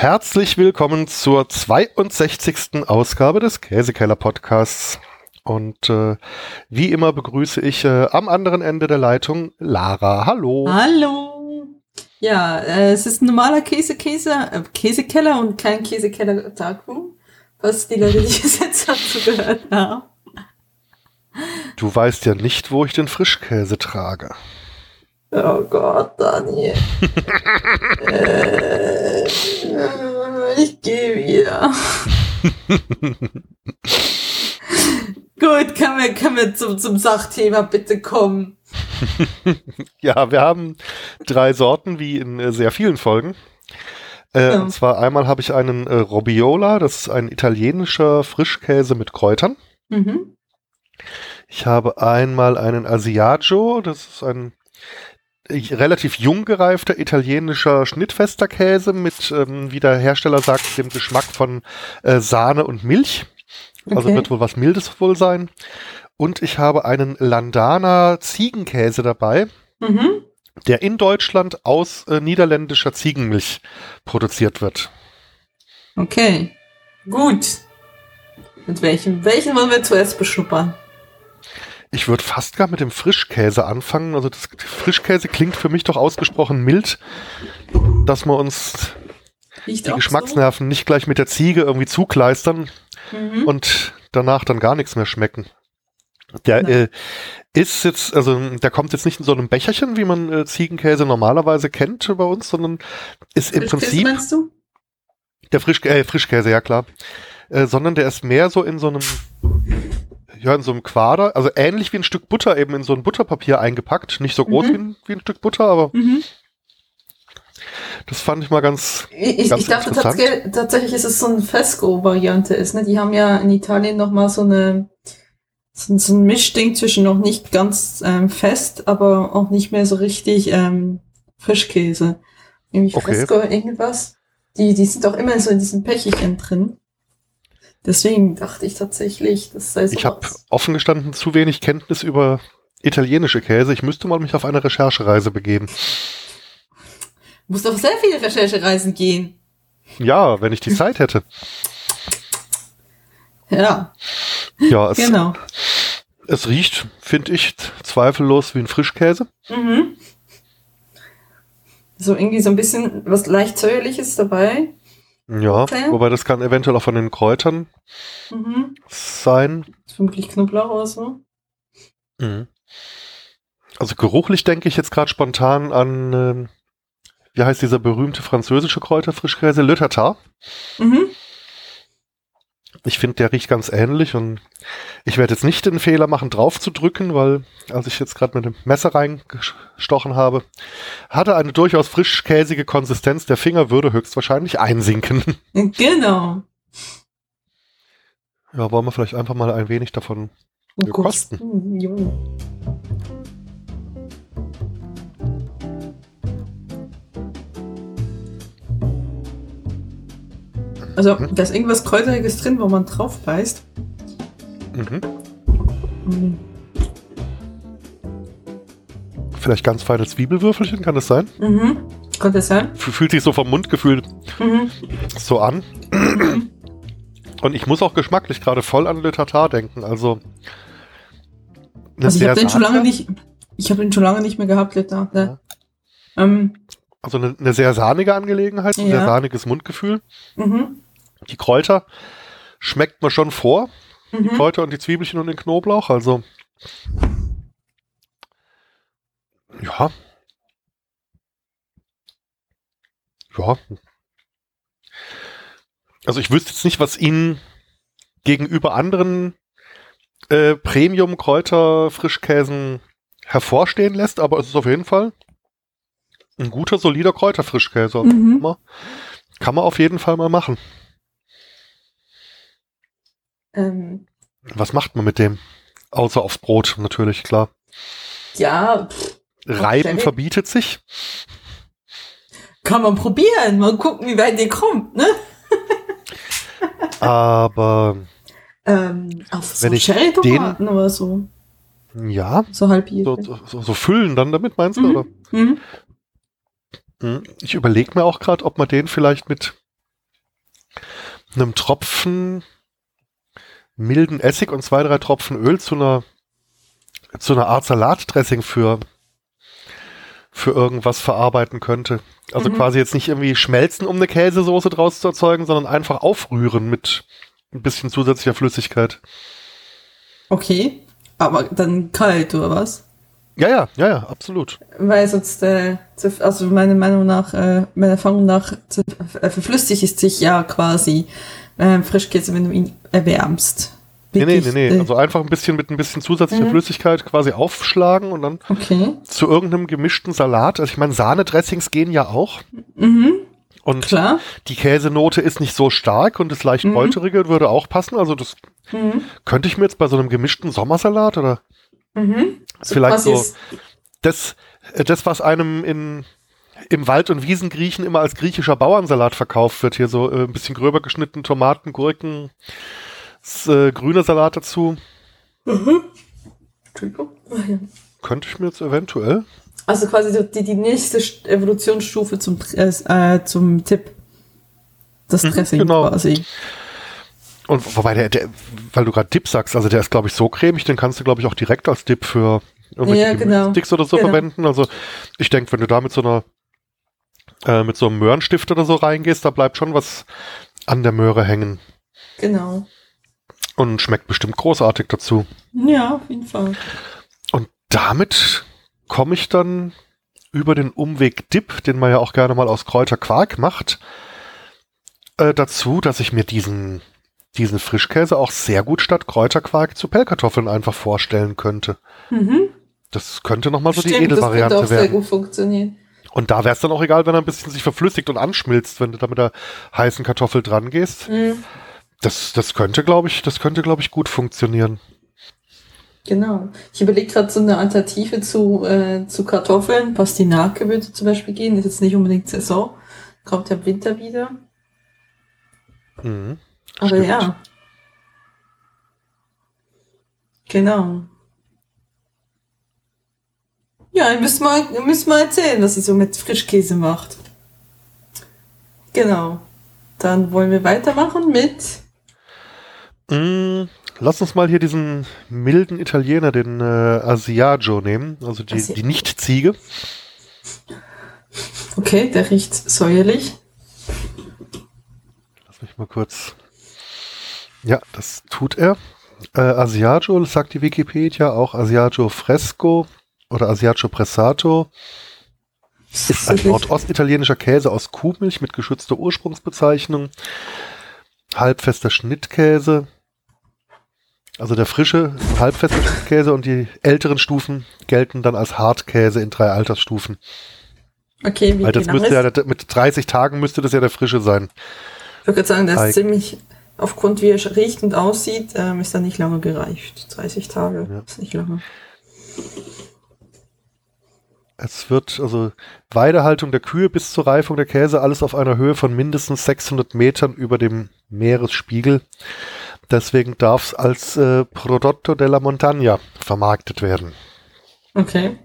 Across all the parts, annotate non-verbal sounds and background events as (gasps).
Herzlich willkommen zur 62. Ausgabe des Käsekeller Podcasts. Und äh, wie immer begrüße ich äh, am anderen Ende der Leitung Lara. Hallo. Hallo. Ja, äh, es ist ein normaler Käse, Käse, äh, Käsekeller und kein Käsekeller Darkroom, was die Leute, die es jetzt dazu gehört haben. Du weißt ja nicht, wo ich den Frischkäse trage. Oh Gott, Daniel. (laughs) äh, ich gehe wieder. (laughs) Gut, können wir, können wir zum, zum Sachthema bitte kommen? (laughs) ja, wir haben drei Sorten, wie in äh, sehr vielen Folgen. Äh, ja. Und zwar einmal habe ich einen äh, Robiola, das ist ein italienischer Frischkäse mit Kräutern. Mhm. Ich habe einmal einen Asiago, das ist ein relativ jung gereifter italienischer schnittfester Käse mit, ähm, wie der Hersteller sagt, dem Geschmack von äh, Sahne und Milch. Also okay. wird wohl was Mildes wohl sein. Und ich habe einen Landana Ziegenkäse dabei, mhm. der in Deutschland aus äh, niederländischer Ziegenmilch produziert wird. Okay, gut. Mit welchem? Welchen wollen wir zuerst beschnuppern? Ich würde fast gar mit dem Frischkäse anfangen. Also das Frischkäse klingt für mich doch ausgesprochen mild, dass wir uns Riecht die Geschmacksnerven so? nicht gleich mit der Ziege irgendwie zukleistern mhm. und danach dann gar nichts mehr schmecken. Der äh, ist jetzt, also der kommt jetzt nicht in so einem Becherchen, wie man äh, Ziegenkäse normalerweise kennt bei uns, sondern ist im Prinzip. Meinst du? Der Frisch, äh, Frischkäse, ja klar. Äh, sondern der ist mehr so in so einem ja, in so einem Quader, also ähnlich wie ein Stück Butter eben in so ein Butterpapier eingepackt. Nicht so groß mhm. wie, ein, wie, ein, Stück Butter, aber mhm. das fand ich mal ganz. Ich, ganz ich dachte tatsächlich, tatsächlich ist es so eine Fesco-Variante ist, ne? Die haben ja in Italien nochmal so eine so, ein Mischding zwischen noch nicht ganz ähm, fest, aber auch nicht mehr so richtig ähm, Frischkäse. Nämlich okay. Fresco irgendwas. Die, die sind doch immer so in diesen Pächelchen drin. Deswegen dachte ich tatsächlich, das sei so. Ich habe offen gestanden zu wenig Kenntnis über italienische Käse. Ich müsste mal mich auf eine Recherchereise begeben. Du musst auf sehr viele Recherchereisen gehen. Ja, wenn ich die Zeit hätte. (laughs) Ja. Ja, es, genau. es riecht, finde ich, zweifellos wie ein Frischkäse. Mhm. So irgendwie so ein bisschen was leicht säuerliches dabei. Ja, okay. wobei das kann eventuell auch von den Kräutern mhm. sein. Das ist vermutlich Knoblauch oder so. Mhm. Also geruchlich denke ich jetzt gerade spontan an, äh, wie heißt dieser berühmte französische Kräuterfrischkäse? Le Tartar. Mhm. Ich finde, der riecht ganz ähnlich und ich werde jetzt nicht den Fehler machen, drauf zu drücken, weil als ich jetzt gerade mit dem Messer reingestochen habe, hatte eine durchaus frischkäsige Konsistenz. Der Finger würde höchstwahrscheinlich einsinken. (laughs) Genau. Ja, wollen wir vielleicht einfach mal ein wenig davon oh kosten. Ja. Also, da ist irgendwas Kräuteriges drin, wo man drauf beißt. Mhm. mhm. Vielleicht ganz feine Zwiebelwürfelchen, kann das sein? Mhm. Das sein? Fühlt sich so vom Mundgefühl mhm. so an. Und ich muss auch geschmacklich gerade voll an Le Tartar denken. Also, also ich habe den schon lange nicht. Ich habe den schon lange nicht mehr gehabt, Le Tartar. Ja. Ähm, also eine, eine, sehr sahnige Angelegenheit, ein ja. sehr sahniges Mundgefühl. Mhm. Die Kräuter schmeckt man schon vor. Mhm. Die Kräuter und die Zwiebelchen und den Knoblauch. Also ja. Ja. Also ich wüsste jetzt nicht, was ihn gegenüber anderen äh, Premium-Kräuter-Frischkäsen hervorstehen lässt, aber es ist auf jeden Fall ein guter, solider Kräuterfrischkäse. Mhm. Kann man auf jeden Fall mal machen. Ähm, Was macht man mit dem? Außer aufs Brot, natürlich, klar. Ja. Pff, Reiben verbietet sich. Kann man probieren, mal gucken, wie weit ihr kommt, ne? Aber ähm, auf wenn so Cherry Tomaten oder so. Ja. So halb so, so, so, füllen dann damit, meinst du, mhm. oder? Mhm. Hm, ich überlege mir auch gerade, ob man den vielleicht mit einem Tropfen milden Essig und zwei, drei Tropfen Öl zu einer, zu einer Art Salatdressing für, für irgendwas verarbeiten könnte. Also mhm. quasi jetzt nicht irgendwie schmelzen, um eine Käsesoße draus zu erzeugen, sondern einfach aufrühren mit ein bisschen zusätzlicher Flüssigkeit. Okay, aber dann kalt oder was? Ja, ja, ja, ja, absolut. Weil sonst, äh, also meiner Meinung nach, äh, meiner Erfahrung nach, äh, verflüssigt sich ja quasi äh, Frischkäse, wenn du ihn erwärmst. Nee, nee, nee, nee. Äh, also einfach ein bisschen mit ein bisschen zusätzlicher mhm. Flüssigkeit quasi aufschlagen und dann okay. zu irgendeinem gemischten Salat. Also ich meine, Sahnedressings gehen ja auch. Mhm. Und Klar. die Käsenote ist nicht so stark und das leicht mhm. Polterige würde auch passen. Also das mhm. könnte ich mir jetzt bei so einem gemischten Sommersalat oder Mhm. Vielleicht so das, äh, das, was einem in, im Wald- und Wiesengriechen immer als griechischer Bauernsalat verkauft wird. Hier so äh, ein bisschen gröber geschnitten Tomaten, Gurken, das, äh, grüner Salat dazu. Mhm. Könnte ich mir jetzt eventuell. Also quasi die, die nächste Evolutionsstufe zum, äh, zum Tipp. Das mhm, Dressing genau. quasi. Und wobei der, der weil du gerade Dip sagst, also der ist glaube ich so cremig, den kannst du glaube ich auch direkt als Dip für irgendwelche ja, genau. Sticks oder so genau. verwenden. Also ich denke, wenn du da mit so einer äh, mit so einem Möhrenstift oder so reingehst, da bleibt schon was an der Möhre hängen. Genau. Und schmeckt bestimmt großartig dazu. Ja, auf jeden Fall. Und damit komme ich dann über den Umweg Dip, den man ja auch gerne mal aus Kräuterquark macht, äh, dazu, dass ich mir diesen diesen Frischkäse auch sehr gut statt Kräuterquark zu Pellkartoffeln einfach vorstellen könnte. Mhm. Das könnte nochmal so die Edelvariante werden. Das könnte auch sehr gut funktionieren. Und da wäre es dann auch egal, wenn er ein bisschen sich verflüssigt und anschmilzt, wenn du da mit der heißen Kartoffel dran gehst. Mhm. Das, das könnte, glaube ich, das könnte, glaube ich, gut funktionieren. Genau. Ich überlege gerade so eine Alternative zu, äh, zu Kartoffeln. Pastinake würde zum Beispiel gehen. Ist jetzt nicht unbedingt Saison. Kommt ja im Winter wieder. Mhm. Aber Stimmt. ja. Genau. Ja, ihr müsst mal, ihr müsst mal erzählen, was ihr so mit Frischkäse macht. Genau. Dann wollen wir weitermachen mit. Mm, lass uns mal hier diesen milden Italiener, den äh, Asiago, nehmen. Also die, Asi die Nicht-Ziege. Okay, der riecht säuerlich. Lass mich mal kurz ja, das tut er. Äh, Asiago, sagt die Wikipedia, auch Asiago Fresco oder Asiago Pressato. Ist ein nordostitalienischer Käse aus Kuhmilch mit geschützter Ursprungsbezeichnung. Halbfester Schnittkäse. Also der frische, halbfeste Schnittkäse und die älteren Stufen gelten dann als Hartkäse in drei Altersstufen. Okay, wie Weil das müsste ja, mit 30 Tagen müsste das ja der frische sein. Ich würde sagen, der ist ziemlich aufgrund wie er riecht und aussieht, ähm, ist er nicht lange gereift. 30 Tage ja. ist nicht lange. Es wird also Weidehaltung der Kühe bis zur Reifung der Käse alles auf einer Höhe von mindestens 600 Metern über dem Meeresspiegel. Deswegen darf es als äh, Prodotto della Montagna vermarktet werden. Okay.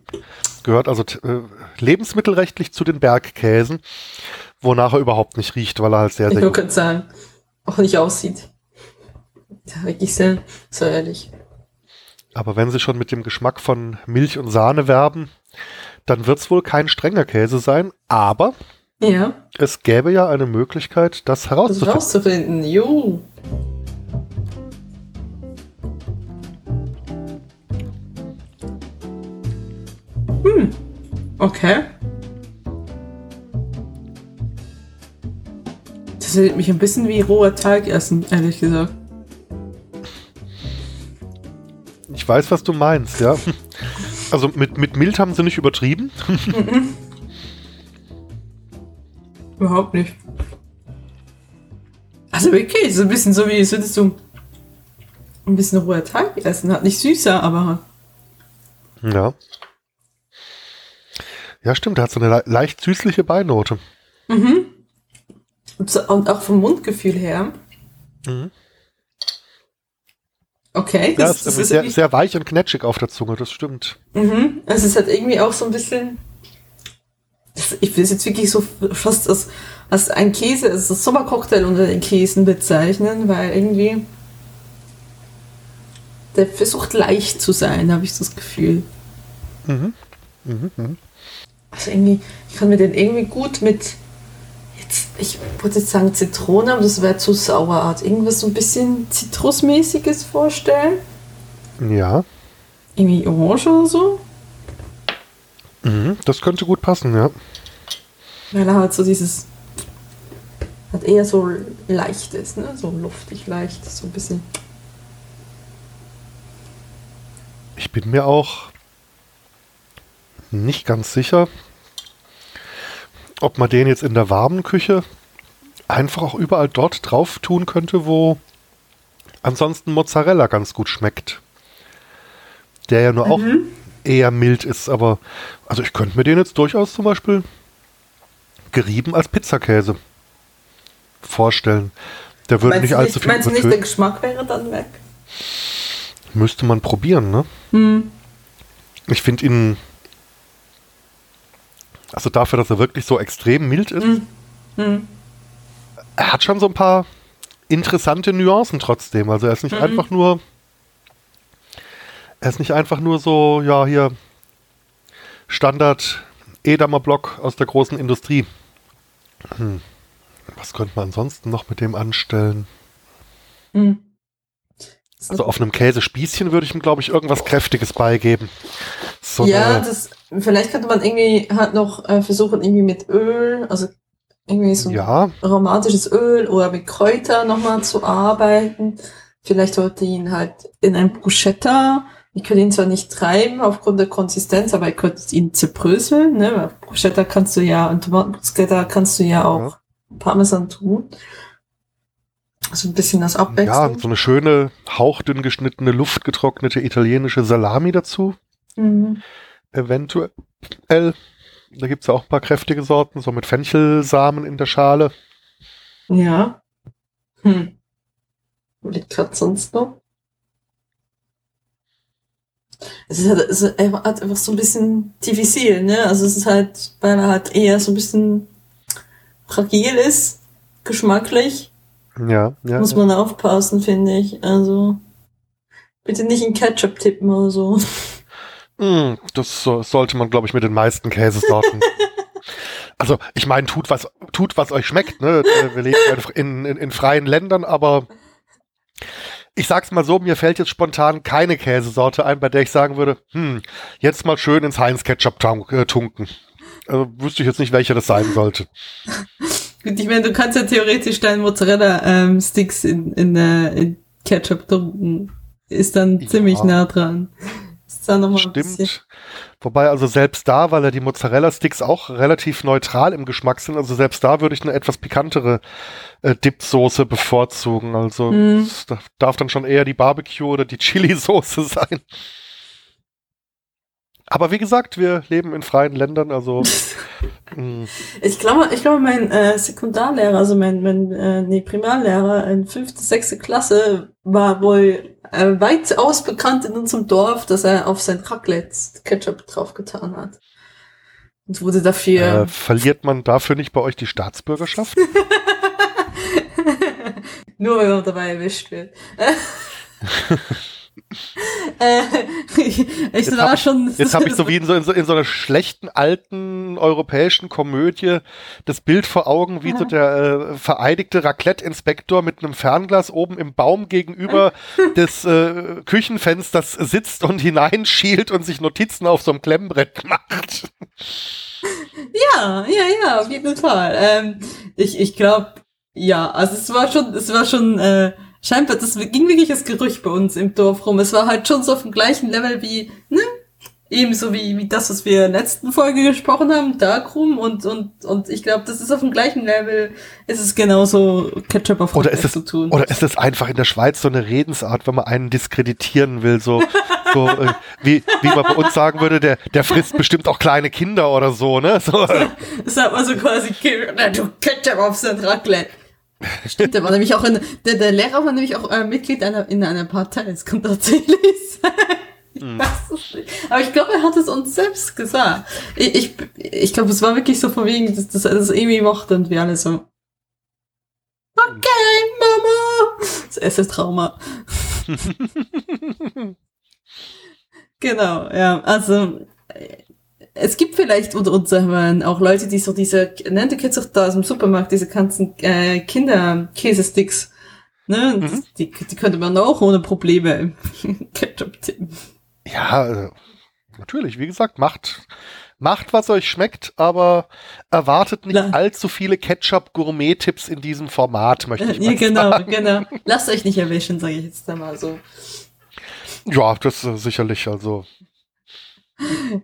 Gehört also äh, lebensmittelrechtlich zu den Bergkäsen, wonach er überhaupt nicht riecht, weil er halt sehr, sehr. Ich würde sagen auch nicht aussieht. Ja, wirklich sehr säuerlich. Aber wenn sie schon mit dem Geschmack von Milch und Sahne werben, dann wird es wohl kein strenger Käse sein, aber ja. es gäbe ja eine Möglichkeit, das herauszufinden. Das herauszufinden, jo. Hm. Okay. Das erinnert mich ein bisschen wie roher Teig essen, ehrlich gesagt. Ich weiß, was du meinst, ja. (laughs) Also mit, mit mild haben sie nicht übertrieben. (laughs) Überhaupt nicht. Also okay, so ein bisschen so wie, als würdest du ein bisschen roher Teig essen. Hat nicht süßer, aber. Ja. Ja, stimmt, der hat so eine le leicht süßliche Beinote. Mhm. Und auch vom Mundgefühl her. Mhm. Okay, das, ja, das ist sehr, sehr, weich und knetschig auf der Zunge, das stimmt. Mhm. Also es hat irgendwie auch so ein bisschen. Ich will es jetzt wirklich so fast als, als ein Käse, also Sommercocktail unter den Käsen bezeichnen, weil irgendwie der versucht leicht zu sein, habe ich das Gefühl. Mhm. Mhm, mh. Also irgendwie, ich kann mir den irgendwie gut mit, ich würde jetzt sagen Zitrone, aber das wäre zu sauerart. Irgendwas so ein bisschen Zitrusmäßiges vorstellen. Ja. Irgendwie Orange oder so. Mhm, das könnte gut passen, ja. Weil er halt so dieses, hat eher so leicht ist, ne? So luftig leicht, so ein bisschen. Ich bin mir auch nicht ganz sicher, ob man den jetzt in der warmen Küche einfach auch überall dort drauf tun könnte, wo ansonsten Mozzarella ganz gut schmeckt. Der ja nur mhm. auch eher mild ist, aber also ich könnte mir den jetzt durchaus zum Beispiel gerieben als Pizzakäse vorstellen. Der würde nicht allzu viel Meinst du nicht, der Geschmack wäre dann weg? Müsste man probieren, ne? Hm. Ich finde ihn also dafür, dass er wirklich so extrem mild ist. Mhm. Mhm. Er hat schon so ein paar interessante Nuancen trotzdem. Also er ist nicht mhm. einfach nur. Er ist nicht einfach nur so, ja, hier Standard Edamer Block aus der großen Industrie. Hm. Was könnte man ansonsten noch mit dem anstellen? Mhm. Also auf einem Käsespießchen würde ich ihm, glaube ich, irgendwas Kräftiges beigeben. So ja, das, vielleicht könnte man irgendwie halt noch äh, versuchen, irgendwie mit Öl, also irgendwie so ja. aromatisches Öl oder mit Kräuter nochmal zu arbeiten. Vielleicht sollte ihn halt in ein Bruschetta. Ich könnte ihn zwar nicht treiben aufgrund der Konsistenz, aber ich könnte ihn zerbröseln, ne? Weil Bruschetta kannst du ja, und Tomatenbruschetta kannst du ja auch ja. Parmesan tun. So ein bisschen das Abwechslung. Ja, so eine schöne, hauchdünn geschnittene, luftgetrocknete italienische Salami dazu. Mhm. Eventuell. Da gibt es ja auch ein paar kräftige Sorten, so mit Fenchelsamen in der Schale. Ja. Hm. Wo liegt gerade sonst noch? Es ist halt, es ist halt einfach so ein bisschen diffizil, ne? Also es ist halt, weil er halt eher so ein bisschen fragil ist, geschmacklich. Ja, ja. Muss man aufpassen, finde ich. Also, bitte nicht in Ketchup tippen oder so. Mm, das so, sollte man, glaube ich, mit den meisten Käsesorten. (laughs) also, ich meine, tut was, tut was euch schmeckt, ne? Wir leben (laughs) in, in, in freien Ländern, aber ich sag's mal so, mir fällt jetzt spontan keine Käsesorte ein, bei der ich sagen würde, hm, jetzt mal schön ins Heinz Ketchup äh, tunken. Also wüsste ich jetzt nicht, welcher das sein sollte. (laughs) Gut, ich meine, du kannst ja theoretisch deinen Mozzarella-Sticks ähm, in, in, äh, in Ketchup tunken. Ist dann ja. ziemlich nah dran. Ist dann nochmal Stimmt. Wobei also selbst da, weil ja die Mozzarella-Sticks auch relativ neutral im Geschmack sind, also selbst da würde ich eine etwas pikantere äh, Dip-Soße bevorzugen. Also mm. darf dann schon eher die Barbecue oder die Chili-Soße (laughs) sein. Aber wie gesagt, wir leben in freien Ländern, also. (laughs) Mm. ich glaube, ich glaube, mein äh, Sekundarlehrer, also mein, mein äh, nee, Primarlehrer in fünfte, sechste Klasse war wohl äh, weitaus bekannt in unserem Dorf, dass er auf sein Raclette Ketchup draufgetan hat. Und wurde dafür. Äh, verliert man dafür nicht bei euch die Staatsbürgerschaft? (laughs) Nur wenn man dabei erwischt wird. (laughs) äh, (laughs) ich jetzt war schon. Jetzt habe ich so wie in so, in so, in, so, einer schlechten alten europäischen Komödie das Bild vor Augen, wie so der äh, vereidigte Raclette-Inspektor mit einem Fernglas oben im Baum gegenüber (laughs) des äh, Küchenfensters sitzt und hineinschielt und sich Notizen auf so einem Klemmbrett macht. Ja, ja, ja, auf jeden Fall. Ähm, ich ich glaube, ja, also es war schon, es war schon. Äh, scheinbar, das ging wirklich das Gerücht bei uns im Dorf rum. Es war halt schon so auf dem gleichen Level wie, ne? Ebenso wie, wie das, was wir in der letzten Folge gesprochen haben, Darkroom und, und, und ich glaube, das ist auf dem gleichen Level, ist es genauso Ketchup auf oder ist es, zu tun. Oder ist es einfach in der Schweiz so eine Redensart, wenn man einen diskreditieren will, so, so, äh, wie, wie man bei uns sagen würde, der, der frisst bestimmt auch kleine Kinder oder so, ne? So. (laughs) Das hat man so quasi, du Ketchup auf sein Raclette. Stimmt, der war nämlich auch in, der, der Lehrer war nämlich auch äh, Mitglied einer, in einer Partei. Das kann tatsächlich (laughs) sein. Hm. Aber ich glaube, er hat es uns selbst gesagt. Ich, ich, ich glaube, es war wirklich so von wegen, dass, dass er das irgendwie mochte und wir alle so. Okay, Mama! Das erste Trauma. (laughs) genau, ja. Also, es gibt vielleicht unter uns auch Leute, die so diese, nennt ihr kennt doch da aus dem Supermarkt, diese ganzen äh, Kinderkäsesticks. Ne? Mhm. Die, die könnte man auch ohne Probleme (laughs) Ketchup tippen. Ja, äh, natürlich, wie gesagt, macht, macht, was euch schmeckt, aber erwartet nicht La allzu viele Ketchup-Gourmet-Tipps in diesem Format, möchte ich mal ja, genau, sagen. Genau, genau. (laughs) Lasst euch nicht erwischen, sage ich jetzt einmal so. Ja, das äh, sicherlich, also. (laughs)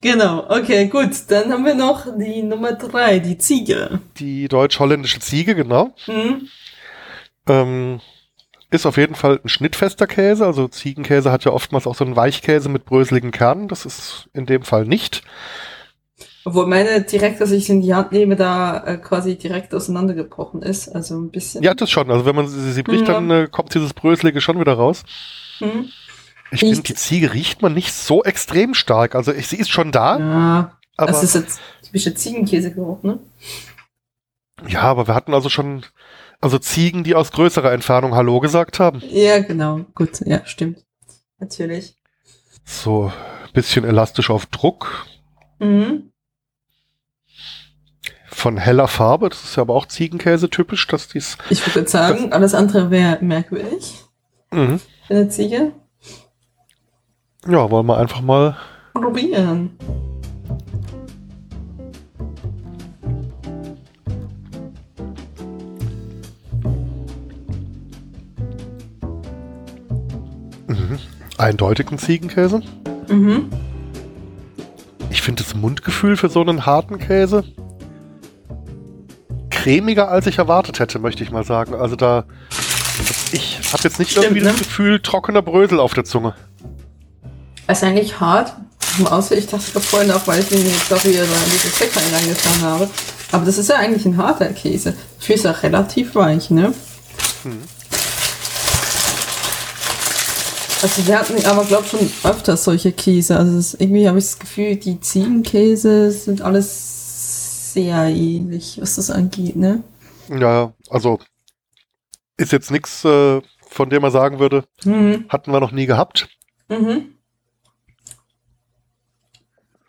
Genau, okay, gut. Dann haben wir noch die Nummer drei, die Ziege. Die deutsch-holländische Ziege, genau. Mhm. Ähm, ist auf jeden Fall ein schnittfester Käse. Also Ziegenkäse hat ja oftmals auch so einen Weichkäse mit bröseligen Kernen. Das ist in dem Fall nicht. Obwohl meine direkt, dass ich in die Hand nehme, da äh, quasi direkt auseinandergebrochen ist. Also ein bisschen. Ja, das schon. Also wenn man sie, sie bricht, ja. dann äh, kommt dieses Bröselige schon wieder raus. Mhm. Ich finde, die Ziege riecht man nicht so extrem stark. Also ich, sie ist schon da. Ja, aber das ist jetzt typischer Ziegenkäsegeruch, ne? Ja, aber wir hatten also schon, also Ziegen, die aus größerer Entfernung Hallo gesagt haben. Ja, genau. Gut, ja, stimmt. Natürlich. So, bisschen elastisch auf Druck. Mhm. Von heller Farbe, das ist ja aber auch Ziegenkäse typisch, dass dies. Ich würde sagen, alles andere wäre merkwürdig. Mhm. Eine Ziege. Ja, wollen wir einfach mal probieren. Mhm. Eindeutigen Ziegenkäse. Mhm. Ich finde das Mundgefühl für so einen harten Käse cremiger, als ich erwartet hätte, möchte ich mal sagen. Also da, ich habe jetzt nicht Stimmt, irgendwie ne? das Gefühl trockener Brösel auf der Zunge. Eigentlich hart. Außer ich dachte vorhin auch, weil ich den jetzt auch wieder in dieses Fett reingetan habe. Aber das ist ja eigentlich ein harter Käse. Dafür ist er relativ weich, ne? Hm. Also wir hatten aber glaube schon öfter solche Käse. Also ist, irgendwie habe ich das Gefühl, die Ziegenkäse sind alles sehr ähnlich, was das angeht, ne? Ja, also ist jetzt nichts, äh, von dem man sagen würde, mhm. hatten wir noch nie gehabt. Mhm.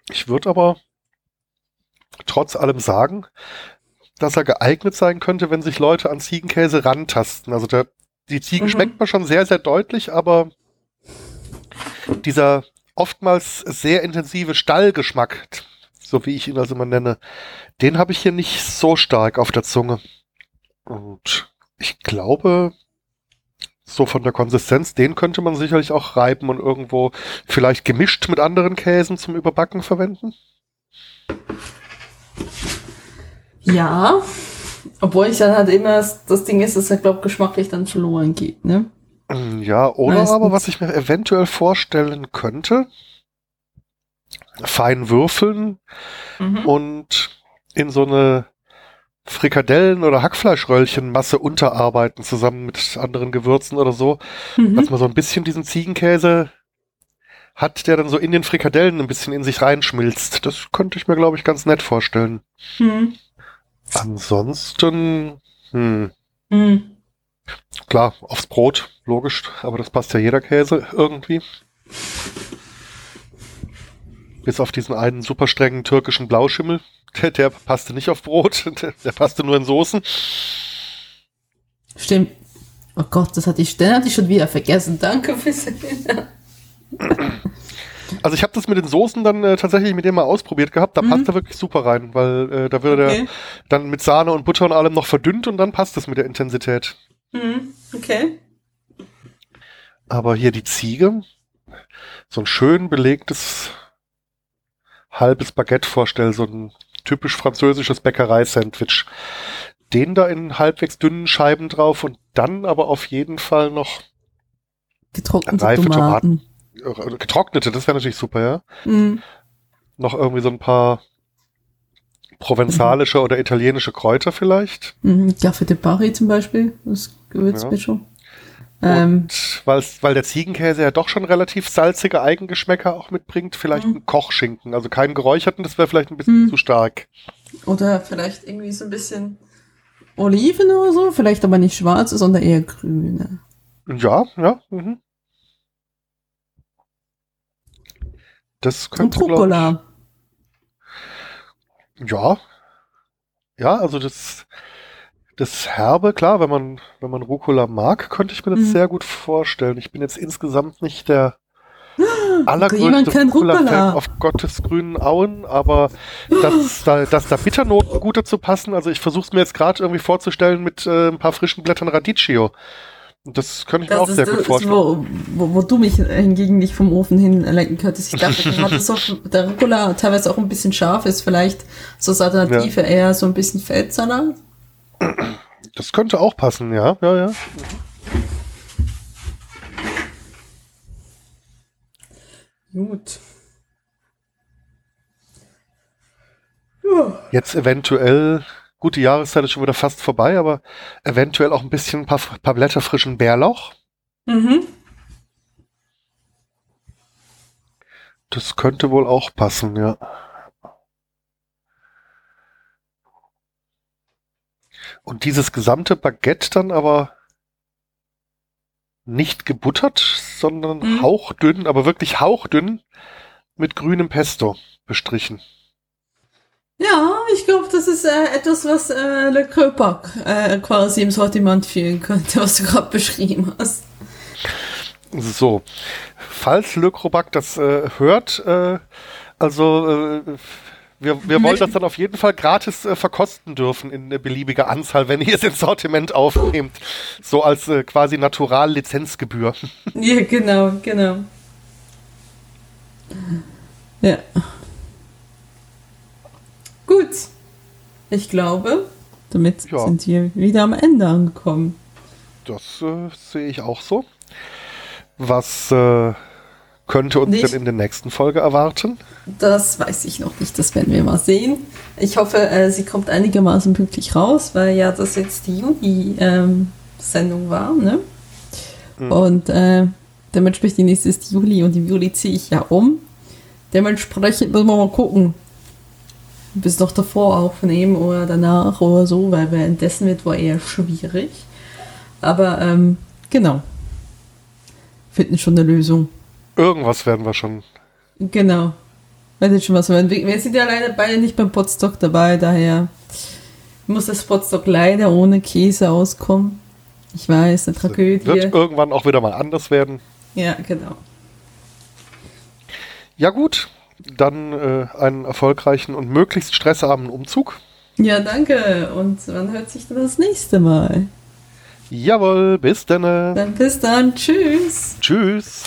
Ich würde aber trotz allem sagen, dass er geeignet sein könnte, wenn sich Leute an Ziegenkäse rantasten. Also der, die Ziegen mhm. schmeckt man schon sehr, sehr deutlich, aber dieser oftmals sehr intensive Stallgeschmack, so wie ich ihn also mal nenne, den habe ich hier nicht so stark auf der Zunge. Und ich glaube, so von der Konsistenz, den könnte man sicherlich auch reiben und irgendwo vielleicht gemischt mit anderen Käsen zum Überbacken verwenden. Ja, obwohl ich dann halt immer, das Ding ist, dass er, glaube geschmacklich dann verloren geht, ne? Ja, oder Meistens. aber, was ich mir eventuell vorstellen könnte, fein würfeln mhm. und in so eine Frikadellen oder Hackfleischröllchenmasse unterarbeiten zusammen mit anderen Gewürzen oder so, mhm. dass man so ein bisschen diesen Ziegenkäse hat, der dann so in den Frikadellen ein bisschen in sich reinschmilzt. Das könnte ich mir, glaube ich, ganz nett vorstellen. Mhm. Ansonsten, hm. Mhm. Klar, aufs Brot, logisch, aber das passt ja jeder Käse irgendwie. Bis auf diesen einen super strengen türkischen Blauschimmel. (laughs) Der, der passte nicht auf Brot, (laughs) der, der, passte nur in Soßen. Stimmt. Oh Gott, das hatte ich, den hatte ich schon wieder vergessen. Danke fürs Also ich habe das mit den Soßen dann äh, tatsächlich mit dem mal ausprobiert gehabt. Da mhm. passt er wirklich super rein, weil äh, da wird okay. er dann mit Sahne und Butter und allem noch verdünnt und dann passt es mit der Intensität. Mhm. Okay. Aber hier die Ziege, so ein schön belegtes halbes Baguette vorstelle, so ein typisch französisches Bäckerei-Sandwich. Den da in halbwegs dünnen Scheiben drauf und dann aber auf jeden Fall noch getrocknete reife Tomaten. Tomaten. Äh, getrocknete, das wäre natürlich super, ja. Mm. Noch irgendwie so ein paar provenzalische mm. oder italienische Kräuter vielleicht. Mm, Gaffe de Paris zum Beispiel, das Gewürzmischung. Ähm, Und weil der Ziegenkäse ja doch schon relativ salzige Eigengeschmäcker auch mitbringt, vielleicht mhm. ein Kochschinken. Also keinen geräucherten, das wäre vielleicht ein bisschen mhm. zu stark. Oder vielleicht irgendwie so ein bisschen Oliven oder so, vielleicht aber nicht schwarze, sondern eher grüne. Ja, ja. Mhm. Das könnte Und Rucola. Ja. Ja, also das, das Herbe, klar, wenn man, wenn man Rucola mag, könnte ich mir das mhm. sehr gut vorstellen. Ich bin jetzt insgesamt nicht der (gasps) allergrößte Rucola-Fan auf Gottes grünen Auen, aber (gasps) dass da, dass da Bitternoten gut dazu passen, also ich versuche es mir jetzt gerade irgendwie vorzustellen mit äh, ein paar frischen Blättern Radicchio. Das könnte ich das mir auch ist, sehr gut vorstellen. Wo, wo, wo, du mich hingegen nicht vom Ofen hin lenken könntest. Ich dachte gerade, (laughs) so, der Rucola teilweise auch ein bisschen scharf ist, vielleicht so als Alternative ja. eher so ein bisschen Feldsalat. Das könnte auch passen, ja, ja, ja. Gut. Jetzt eventuell Gut, die Jahreszeit ist schon wieder fast vorbei, aber eventuell auch ein bisschen ein paar, paar Blätter frischen Bärlauch. Mhm. Das könnte wohl auch passen, ja. Und dieses gesamte Baguette dann aber nicht gebuttert, sondern mhm. hauchdünn, aber wirklich hauchdünn mit grünem Pesto bestrichen. Ja, ich glaube, das ist äh, etwas, was äh, Le Cropac äh, quasi im Sortiment fehlen könnte, (laughs) was du gerade beschrieben hast. So, falls Le Cropac das äh, hört, äh, also äh, wir, wir wollen das dann auf jeden Fall gratis äh, verkosten dürfen in beliebiger Anzahl, wenn ihr es ins Sortiment aufnehmt. So als äh, quasi Natural-Lizenzgebühr. (laughs) Ja, genau, genau. Ja. Gut. Ich glaube, damit ja. sind wir wieder am Ende angekommen. Das äh, sehe ich auch so. Was äh, könnte uns nicht. denn in der nächsten Folge erwarten? Das weiß ich noch nicht, das werden wir mal sehen. Ich hoffe, äh, sie kommt einigermaßen pünktlich raus, weil ja das jetzt die Juli-Sendung ähm, war, ne? Mhm. Und äh, dementsprechend die nächste ist Juli und im Juli ziehe ich ja um. Dementsprechend müssen wir mal gucken, bis noch davor aufnehmen oder danach oder so, weil währenddessen wird wohl eher schwierig. Aber ähm, genau. Finden schon eine Lösung. Irgendwas werden wir schon. Genau. Weiß schon was. Wir, wir sind ja leider beide nicht beim Potstock dabei, daher muss das Potstock leider ohne Käse auskommen. Ich weiß, eine Tragödie. Wird irgendwann auch wieder mal anders werden. Ja, genau. Ja gut, dann äh, einen erfolgreichen und möglichst stressarmen Umzug. Ja, danke. Und wann hört sich dann das nächste Mal? Jawohl, bis dann. Dann bis dann. Tschüss. Tschüss.